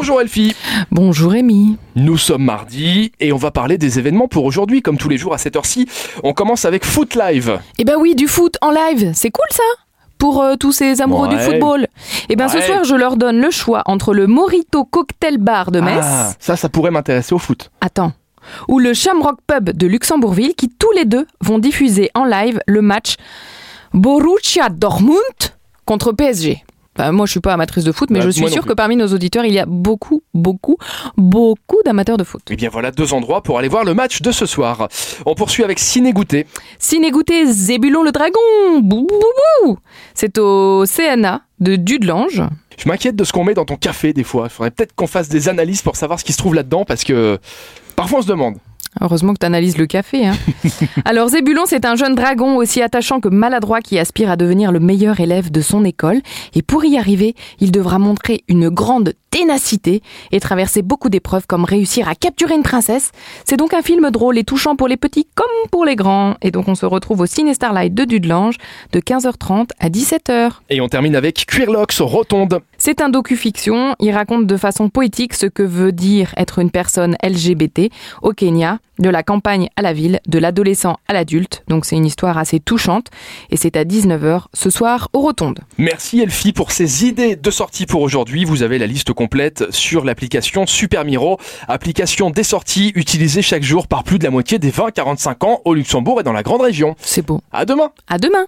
Bonjour Elfie. Bonjour Amy. Nous sommes mardi et on va parler des événements pour aujourd'hui. Comme tous les jours à cette heure-ci, on commence avec Foot Live. Eh ben oui, du foot en live, c'est cool ça pour euh, tous ces amoureux du football. Eh ben ce soir, je leur donne le choix entre le Morito Cocktail Bar de Metz, Ah, ça, ça pourrait m'intéresser au foot. attends, ou le Shamrock Pub de Luxembourgville qui tous les deux vont diffuser en live le match Borussia Dortmund contre PSG. Bah, moi, je suis pas amatrice de foot, mais Bah, je suis sûre que parmi nos auditeurs, il y a beaucoup, beaucoup, beaucoup d'amateurs de foot. Eh bien voilà deux endroits pour aller voir le match de ce soir. On poursuit avec Ciné Goûter. Ciné goûter Zébulon le dragon Bou, bou, bou, bou. C'est au CNA de Dudelange. Je m'inquiète de ce qu'on met dans ton café des fois. Il faudrait peut-être qu'on fasse des analyses pour savoir ce qui se trouve là-dedans parce que parfois on se demande. Heureusement que tu analyses le café. Hein. Alors Zébulon, c'est un jeune dragon aussi attachant que maladroit qui aspire à devenir le meilleur élève de son école. Et pour y arriver, il devra montrer une grande ténacité et traverser beaucoup d'épreuves comme réussir à capturer une princesse. C'est donc un film drôle et touchant pour les petits comme pour les grands. Et donc on se retrouve au Ciné Starlight de Dudelange de 15h30 à 17h. Et on termine avec Queerlocks Rotonde. C'est un docu-fiction. Il raconte de façon poétique ce que veut dire être une personne LGBT au Kenya, de la campagne à la ville, de l'adolescent à l'adulte. Donc c'est une histoire assez touchante. Et c'est à 19h ce soir au Rotonde. Merci Elfie pour ces idées de sortie pour aujourd'hui. Vous avez la liste complète sur l'application Super Miro, application des sorties utilisée chaque jour par plus de la moitié des 20-45 ans au Luxembourg et dans la grande région. C'est beau. À demain À demain!